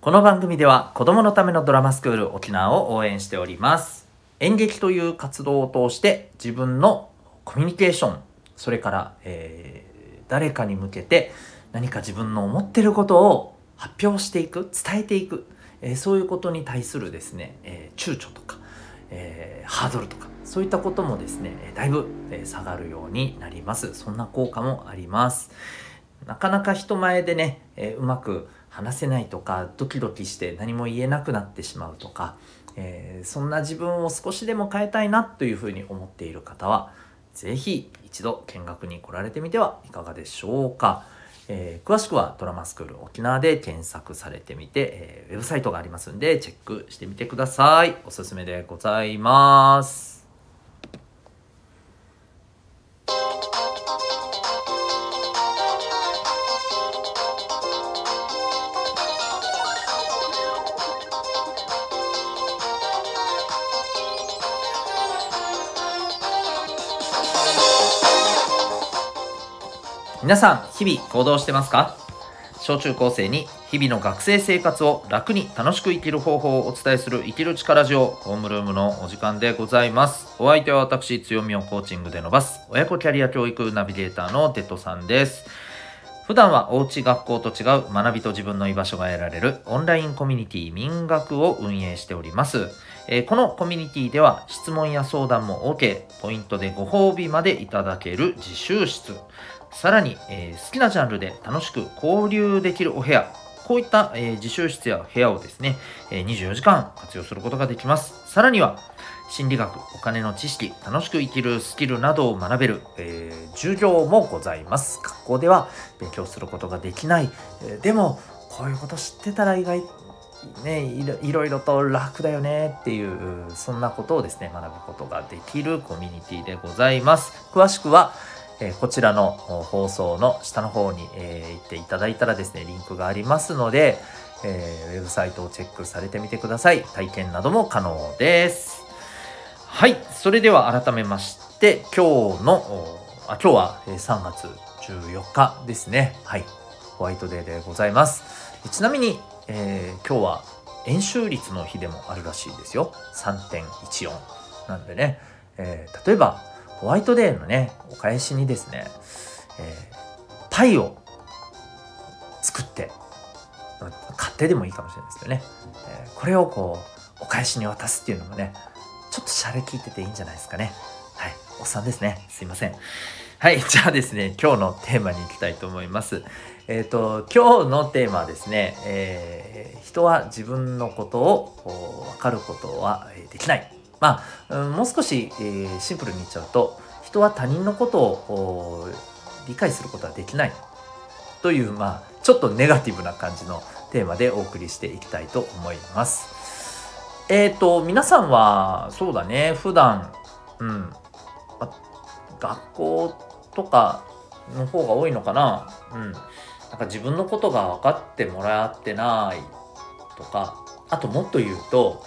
この番組では子供のためのドラマスクール沖縄を応援しております。演劇という活動を通して自分のコミュニケーションそれから、えー、誰かに向けて何か自分の思ってることを発表していく伝えていく、えー、そういうことに対するですね、えー、躊躇とか、えハードルとかそういったこともですねだいぶ下がるようになります。そんな効果もあります。なかなか人前でね、えうまく話せないとかドキドキして何も言えなくなってしまうとか、えー、そんな自分を少しでも変えたいなというふうに思っている方は是非一度見学に来られてみてはいかがでしょうか。えー、詳しくはドラマスクール沖縄で検索されてみて、えー、ウェブサイトがありますんでチェックしてみてください。おすすめでございます。皆さん、日々行動してますか？小中高生に日々の学生生活を楽に楽しく生きる方法をお伝えする生きる力ジオホームルームのお時間でございます。お相手は私、強みをコーチングで伸ばす親子キャリア教育ナビゲーターのテトさんです。普段はおうち学校と違う学びと自分の居場所が得られるオンラインコミュニティ民学を運営しております。え、このコミュニティでは質問や相談も OK、ポイントでご褒美までいただける自習室、さらに、えー、好きなジャンルで楽しく交流できるお部屋、こういった、えー、自習室や部屋をですね、えー、24時間活用することができます。さらには、心理学、お金の知識、楽しく生きるスキルなどを学べる、え、授業もございます。学校では勉強することができない。え、でも、こういうこと知ってたら意外ね、いろいろと楽だよねっていうそんなことをですね学ぶことができるコミュニティでございます詳しくはえこちらの放送の下の方に、え行っていただいたらですね、リンクがありますので、えー、ウェブサイトをチェックされてみてください。体験なども可能です。はい。それでは改めまして、今日の、あ今日は3月14日ですね。はい。ホワイトデーでございます。ちなみに、えー、今日は円周率の日でもあるらしいですよ。3.14なんでね、えー、例えばホワイトデーのね、お返しにですね、えー、パイを作って、買ってでもいいかもしれないですけどね、えー、これをこう、お返しに渡すっていうのもね、ちょっとシャレ聞いてていいんじゃないですかね。はい。おっさんですね。すいません。はい。じゃあですね、今日のテーマに行きたいと思います。えっ、ー、と、今日のテーマはですね、えー、人は自分のことを分かることはできない。まあ、もう少し、えー、シンプルに言っちゃうと人は他人のことを理解することはできない。という、まあ、ちょっとネガティブな感じのテーマでお送りしていきたいと思います。えっ、ー、と皆さんはそうだね普段うん、学校とかの方が多いのかな？うん。なんか自分のことが分かってもらってないとか。あともっと言うと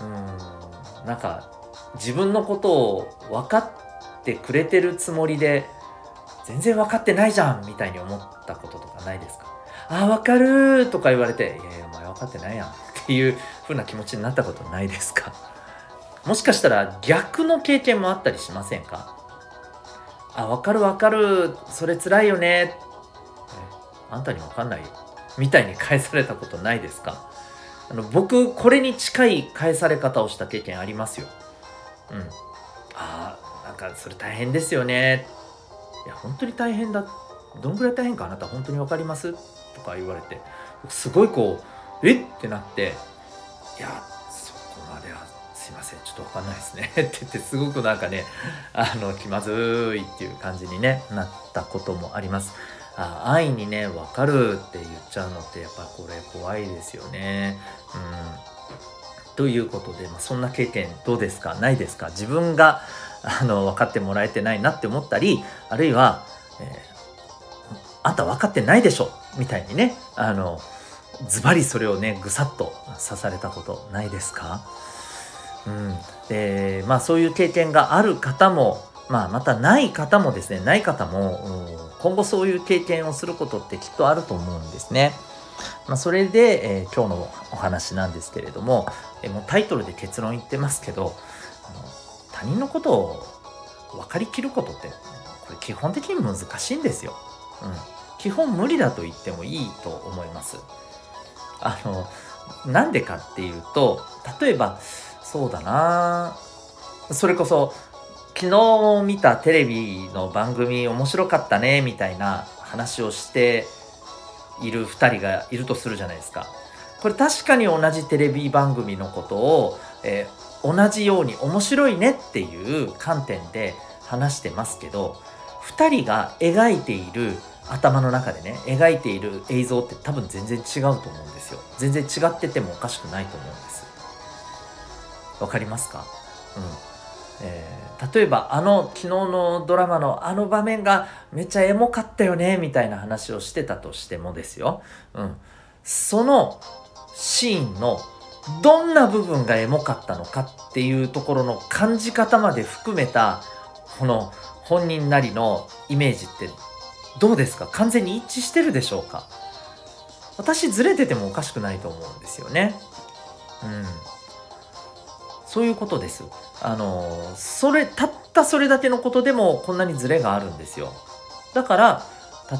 うんなんか自分のことを分かってくれてるつもりで全然分かってないじゃんみたいに思ったこととかないですか？あ分かるとか言われて「いやいやお前分かってないやん」っていう風な気持ちになったことないですか？もしかしたら逆の経験もあったりしませんか？あ分かる分かるそれ辛いよねあんたに分かんない？よみたいに返されたことないですか？あの僕これに近い返され方をした経験ありますよ。うん。ああなんかそれ大変ですよね。いや本当に大変だ。どんぐらい大変かあなた本当に分かります？とか言われてすごいこうえっ？てなっていやそこまではすいませんちょっと分かんないですね って言ってすごくなんかねあの気まずいっていう感じに、ね、なったこともあります。あ愛にね分かるって言っちゃうのってやっぱこれ怖いですよね。うん、ということで、まあ、そんな経験どうですか？ないですか？自分があの分かってもらえてないなって思ったりあるいは、えー、あんた分かってないでしょ？みたいにねあのズバリそれをねぐさっと刺されたことないですか？うん、でまあそういう経験がある方もまあ、またない方もですね、ない方も、今後そういう経験をすることってきっとあると思うんですね。まあ、それで、えー、今日のお話なんですけれども、えー、もうタイトルで結論言ってますけどあの他人のことを分かりきることってこれ基本的に難しいんですよ。うん、基本無理だと言ってもいいと思います。あのなんでかっていうと例えばそうだなそれこそ昨日見たテレビの番組面白かったねみたいな話をしている2人がいるとするじゃないですか。これ確かに同じテレビ番組のことを、えー、同じように面白いねっていう観点で話してますけど2人が描いている頭の中でね描いている映像って多分全然違うと思うんですよ。全然違っててもおかしくないと思うんです。わかりますか？うん。えー、例えばあの昨日のドラマのあの場面がめっちゃエモかったよねみたいな話をしてたとしてもですよ、うん、そのシーンのどんな部分がエモかったのかっていうところの感じ方まで含めたこの本人なりのイメージってどうですか？完全に一致してるでしょうか？私ずれててもおかしくないと思うんですよね。うん。そういうことです。あのそれたったそれだけのことでもこんなにズレがあるんですよ。だから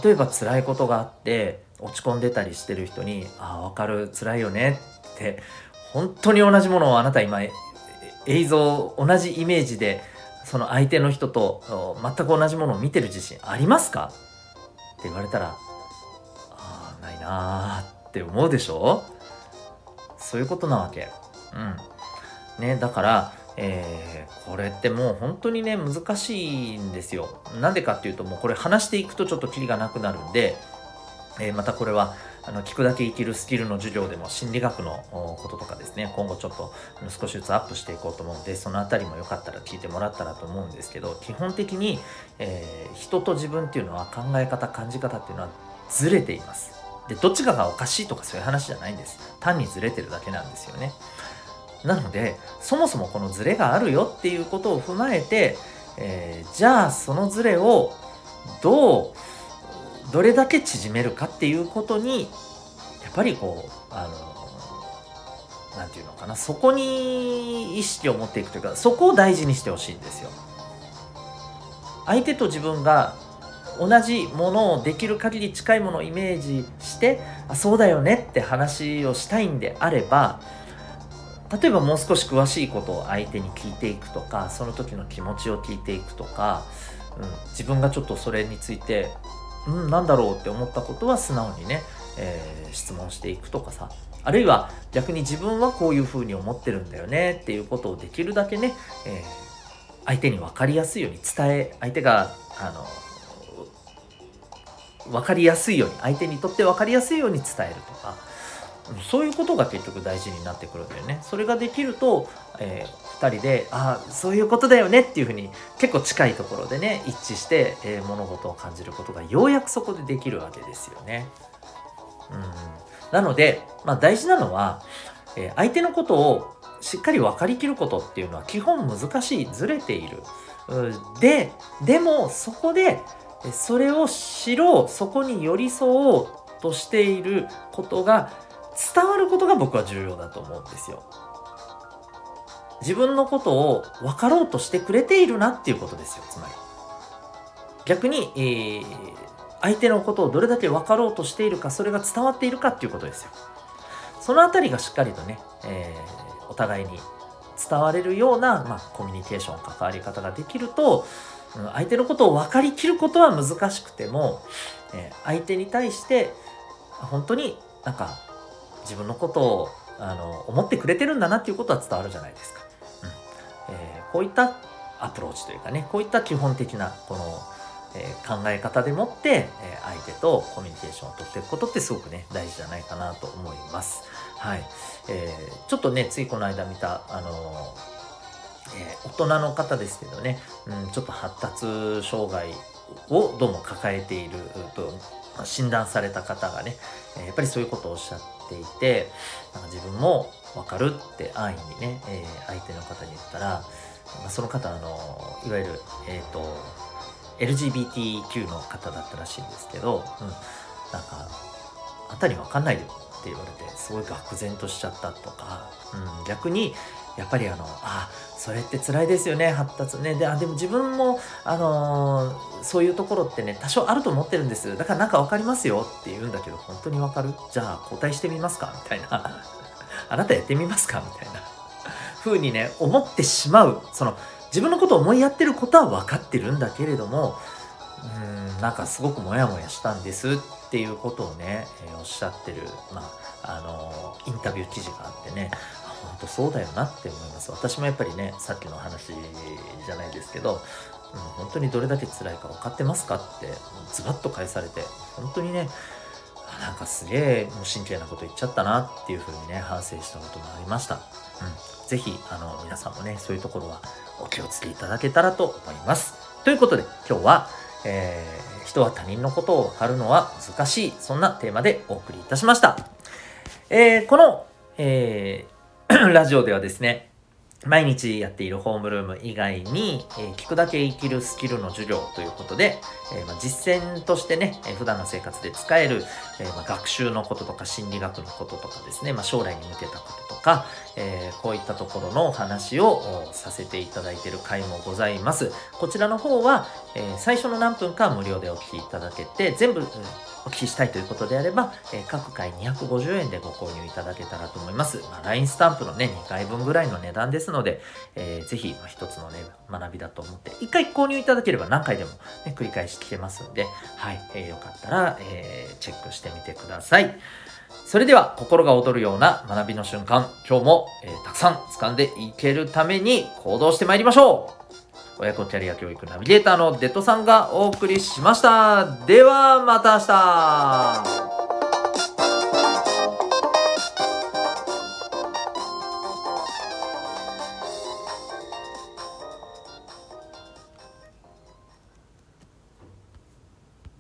例えば辛いことがあって落ち込んでたりしてる人に「ああ分かる辛いよね」って本当に同じものをあなた今映像同じイメージでその相手の人と全く同じものを見てる自信ありますか？って言われたらああないなーって思うでしょ？そういうことなわけ。うん。ねだからえー、これってもう本当にね難しいんですよ。なんでかっていうともうこれ話していくとちょっとキリがなくなるんで、えー、またこれはあの聞くだけ生きるスキルの授業でも心理学のこととかですね今後ちょっと少しずつアップしていこうと思うんでその辺りもよかったら聞いてもらったらと思うんですけど基本的に、えー、人と自分っていうのは考え方感じ方っていうのはずれています。でどっちかがおかしいとかそういう話じゃないんです単にずれてるだけなんですよね。なのでそもそもこのズレがあるよっていうことを踏まえて、えー、じゃあそのズレをどうどれだけ縮めるかっていうことにやっぱりこうあの何て言うのかなそこに意識を持っていくというかそこを大事にしてほしいんですよ。相手と自分が同じものをできる限り近いものをイメージしてあそうだよねって話をしたいんであれば例えばもう少し詳しいことを相手に聞いていくとかその時の気持ちを聞いていくとか、うん、自分がちょっとそれについてうんなんだろうって思ったことは素直にね、えー、質問していくとかさ。あるいは逆に自分はこういうふうに思ってるんだよねっていうことをできるだけね、えー、相手に分かりやすいように伝え相手があの分かりやすいように相手にとって分かりやすいように伝えるとか。そういうことが結局大事になってくるんだよね。それができると、えー、2人で、ああ、そういうことだよねっていうふうに結構近いところでね、一致して、えー、物事を感じることがようやくそこでできるわけですよね。うん、なので、まあ、大事なのは、えー、相手のことをしっかり分かりきることっていうのは基本難しい、ずれている。で、でもそこで、それを知ろう、そこに寄り添おうとしていることが伝わることが僕は重要だと思うんですよ。自分のことを分かろうとしてくれているなっていうことですよ、つまり。逆に、えー、相手のことをどれだけ分かろうとしているか、それが伝わっているかっていうことですよ。そのあたりがしっかりとね、えー、お互いに伝われるような、まあ、コミュニケーション、関わり方ができると、相手のことを分かりきることは難しくても、えー、相手に対して本当になんか自分のことをあの思ってくれてるんだなっていうことは伝わるじゃないですか。うんえー、こういったアプローチというかねこういった基本的なこの、えー、考え方でもって、えー、相手とコミュニケーションをとっていくことってすごくね大事じゃないかなと思います。はい、えー、ちょっとねついこの間見たあのえ、大人の方ですけどね、うん、ちょっと発達障害をどうも抱えていると診断された方がね、やっぱりそういうことをおっしゃっていて、なんか自分もわかるって安易にね、えー、相手の方に言ったら、まあ、その方あのいわゆる、えっ、ー、と LGBTQ の方だったらしいんですけど、うん、なんかあんたにわかんないよって言われてすごい愕然としちゃったとか、うん、逆にやっぱりあのあそれって辛いですよね発達ね。であでも自分も、あのー、そういうところってね多少あると思ってるんです。だからなんか分かりますよ。って言うんだけど本当に分かる？じゃあ交代してみますか？みたいな。あなたやってみますか？みたいな。風にね思ってしまう。その自分のことを思いやってることは分かってるんだけれどもうんなんかすごくモヤモヤしたんです。っていうことをね、えー、おっしゃってる、まあ、あの、インタビュー記事があってね。本当そうだよなって思います。私もやっぱりねさっきの話じゃないですけど、うん、本当にどれだけ辛いか分かってますかってズバッと返されて本当にねなんかすげえ無神経なこと言っちゃったなっていうふうにね反省したこともありました、うん、是非あの皆さんもねそういうところはお気をつけいただけたらと思います。ということで今日は、えー、人は他人のことを分かるのは難しいそんなテーマでお送りいたしました、えー、この、えーラジオではですね、毎日やっているホームルーム以外に、えー、聞くだけ生きるスキルの授業ということで、えー、まあ、実践としてね、えー、普段の生活で使える、えまあ、学習のこととか心理学のこととかですね、まあ、将来に向けたこととか、えこういったところのお話をさせていただいている回もございます。こちらの方は、え最初の何分か無料でお聞きいただけて、全部、お聞きしたいということであれば、えー、各回250円でご購入いただけたらと思います。まあ、LINE スタンプのね、2回分ぐらいの値段ですので、えー、ぜひ、まあ、一つのね、学びだと思って、1回購入いただければ何回でも、ね、繰り返し聞けますんで、はい、えー、よかったら、えー、チェックしてみてください。それでは心が躍るような学びの瞬間、今日も、えー、たくさん掴んでいけるために行動してまいりましょう親子キャリア教育ナビゲーターのデッドさんがお送りしました。ではまた明日